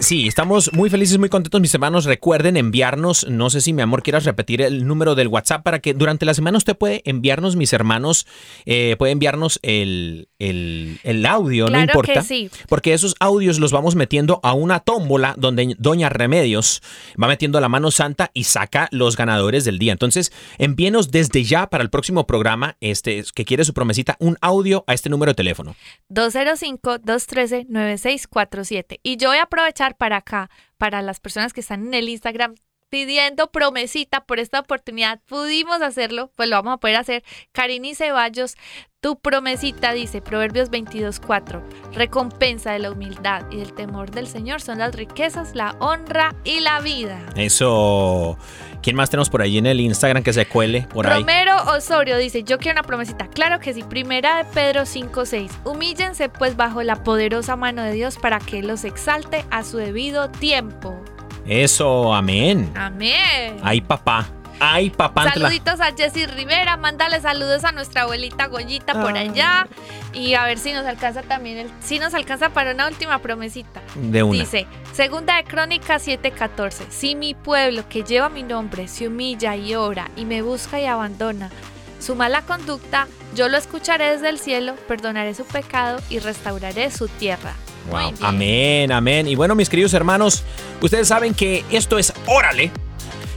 Sí, estamos muy felices, muy contentos, mis hermanos. Recuerden enviarnos, no sé si mi amor quieras repetir el número del WhatsApp para que durante la semana usted puede enviarnos, mis hermanos, eh, puede enviarnos el, el- el audio, Claro no importa. que sí. Porque esos audios los vamos metiendo a una tómbola donde Doña Remedios va metiendo la mano santa y saca los ganadores del día. Entonces, envíenos desde ya para el próximo programa, este, que quiere su promesita, un audio a este número de teléfono. 205-213-9647. Y yo voy a aprovechar para acá, para las personas que están en el Instagram pidiendo promesita por esta oportunidad. Pudimos hacerlo, pues lo vamos a poder hacer. Karini Ceballos, tu promesita dice, Proverbios 22.4, recompensa de la humildad y del temor del Señor son las riquezas, la honra y la vida. Eso. ¿Quién más tenemos por ahí en el Instagram que se cuele por ahí? Romero Osorio dice, yo quiero una promesita. Claro que sí. Primera de Pedro 5.6. Humíllense pues bajo la poderosa mano de Dios para que los exalte a su debido tiempo. Eso, amén. Amén. Ay, papá. Ay, papá. Saluditos a Jessy Rivera, mándale saludos a nuestra abuelita Goyita por allá y a ver si nos alcanza también, el, si nos alcanza para una última promesita. De una. Dice, segunda de Crónicas 7:14, si mi pueblo que lleva mi nombre se humilla y ora y me busca y abandona su mala conducta, yo lo escucharé desde el cielo, perdonaré su pecado y restauraré su tierra. Wow. Amén, amén. Y bueno, mis queridos hermanos, ustedes saben que esto es Órale.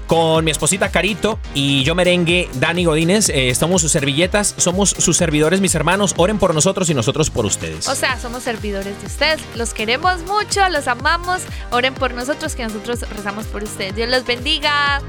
con mi esposita Carito y yo merengue Dani Godínez. Eh, estamos sus servilletas, somos sus servidores, mis hermanos. Oren por nosotros y nosotros por ustedes. O sea, somos servidores de ustedes. Los queremos mucho, los amamos. Oren por nosotros, que nosotros rezamos por ustedes. Dios los bendiga.